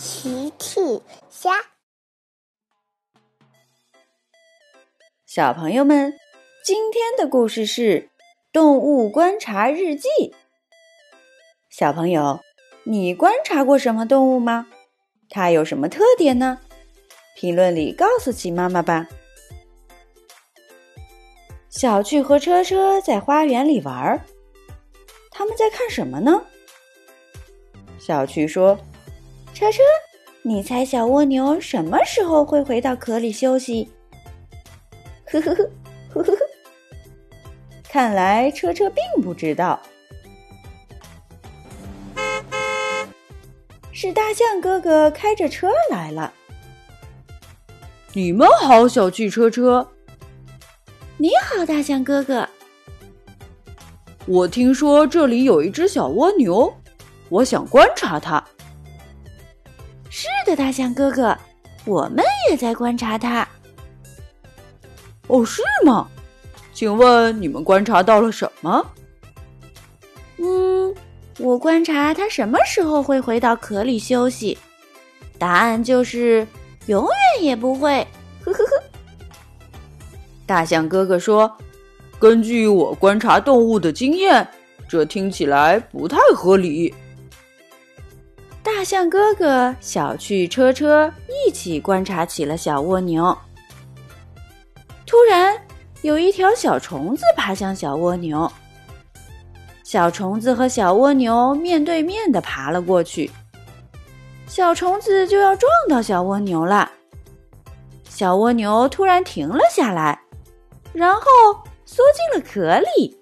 奇趣虾，小朋友们，今天的故事是《动物观察日记》。小朋友，你观察过什么动物吗？它有什么特点呢？评论里告诉奇妈妈吧。小趣和车车在花园里玩，他们在看什么呢？小趣说。车车，你猜小蜗牛什么时候会回到壳里休息？呵呵呵，呵呵呵。看来车车并不知道。是大象哥哥开着车来了。你们好，小汽车车。你好，大象哥哥。我听说这里有一只小蜗牛，我想观察它。大象哥哥，我们也在观察它。哦，是吗？请问你们观察到了什么？嗯，我观察它什么时候会回到壳里休息。答案就是永远也不会。呵呵呵。大象哥哥说：“根据我观察动物的经验，这听起来不太合理。”大象哥哥、小趣车车一起观察起了小蜗牛。突然，有一条小虫子爬向小蜗牛。小虫子和小蜗牛面对面的爬了过去。小虫子就要撞到小蜗牛了。小蜗牛突然停了下来，然后缩进了壳里。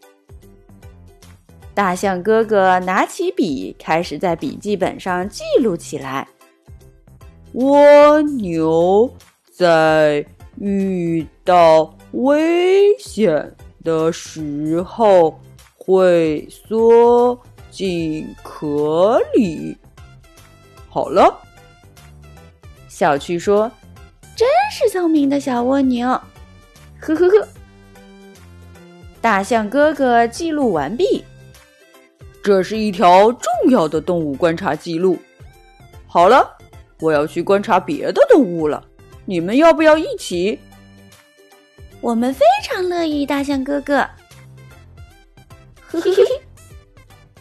大象哥哥拿起笔，开始在笔记本上记录起来。蜗牛在遇到危险的时候会缩进壳里。好了，小趣说：“真是聪明的小蜗牛。”呵呵呵。大象哥哥记录完毕。这是一条重要的动物观察记录。好了，我要去观察别的动物了。你们要不要一起？我们非常乐意，大象哥哥。嘿嘿嘿，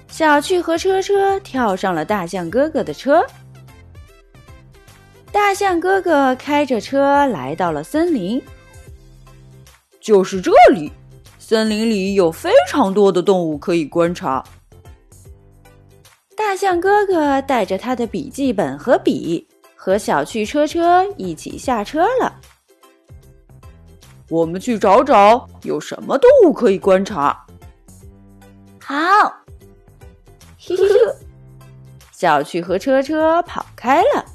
小趣和车车跳上了大象哥哥的车。大象哥哥开着车来到了森林。就是这里，森林里有非常多的动物可以观察。大象哥哥带着他的笔记本和笔，和小趣车车一起下车了。我们去找找有什么动物可以观察。好，嘿嘿嘿，小趣和车车跑开了。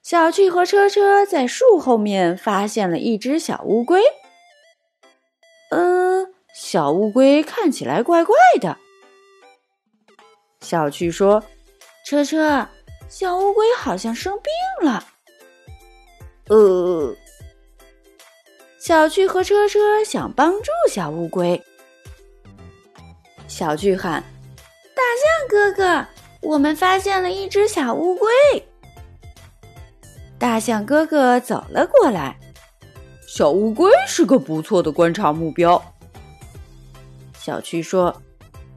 小趣和车车在树后面发现了一只小乌龟。嗯，小乌龟看起来怪怪的。小趣说：“车车，小乌龟好像生病了。”呃，小趣和车车想帮助小乌龟。小趣喊：“大象哥哥，我们发现了一只小乌龟。”大象哥哥走了过来。小乌龟是个不错的观察目标。小趣说：“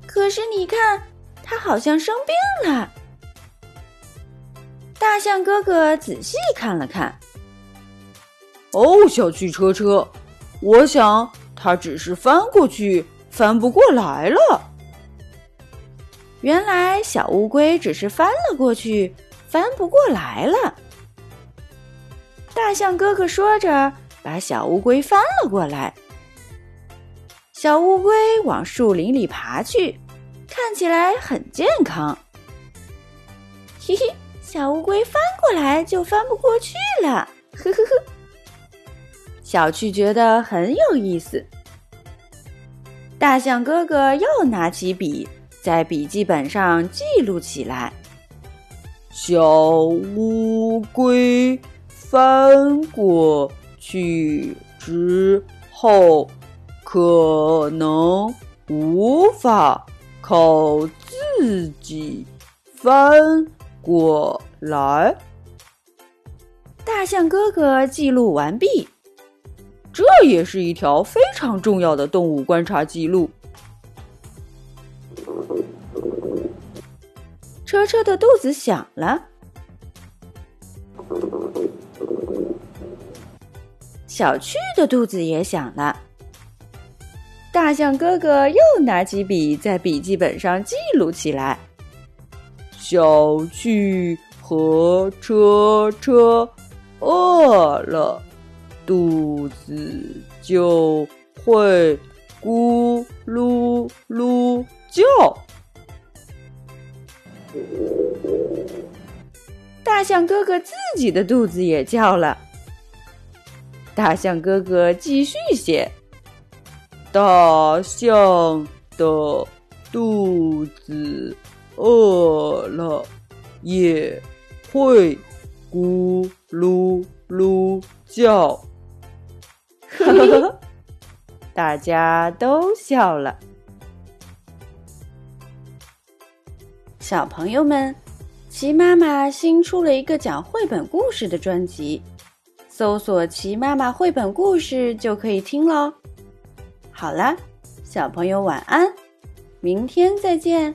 可是你看。”他好像生病了。大象哥哥仔细看了看，哦，小汽车车，我想它只是翻过去翻不过来了。原来小乌龟只是翻了过去，翻不过来了。大象哥哥说着，把小乌龟翻了过来。小乌龟往树林里爬去。看起来很健康，嘿嘿，小乌龟翻过来就翻不过去了，呵呵呵。小趣觉得很有意思。大象哥哥又拿起笔，在笔记本上记录起来：小乌龟翻过去之后，可能无法。靠自己翻过来。大象哥哥记录完毕，这也是一条非常重要的动物观察记录。车车的肚子响了，小趣的肚子也响了。大象哥哥又拿起笔，在笔记本上记录起来。小趣和车车饿了，肚子就会咕噜噜叫。大象哥哥自己的肚子也叫了。大象哥哥继续写：大象的肚子饿了，也会咕噜噜叫。呵呵呵，大家都笑了。小朋友们，齐妈妈新出了一个讲绘本故事的专辑，搜索“齐妈妈绘本故事”就可以听喽。好了，小朋友晚安，明天再见。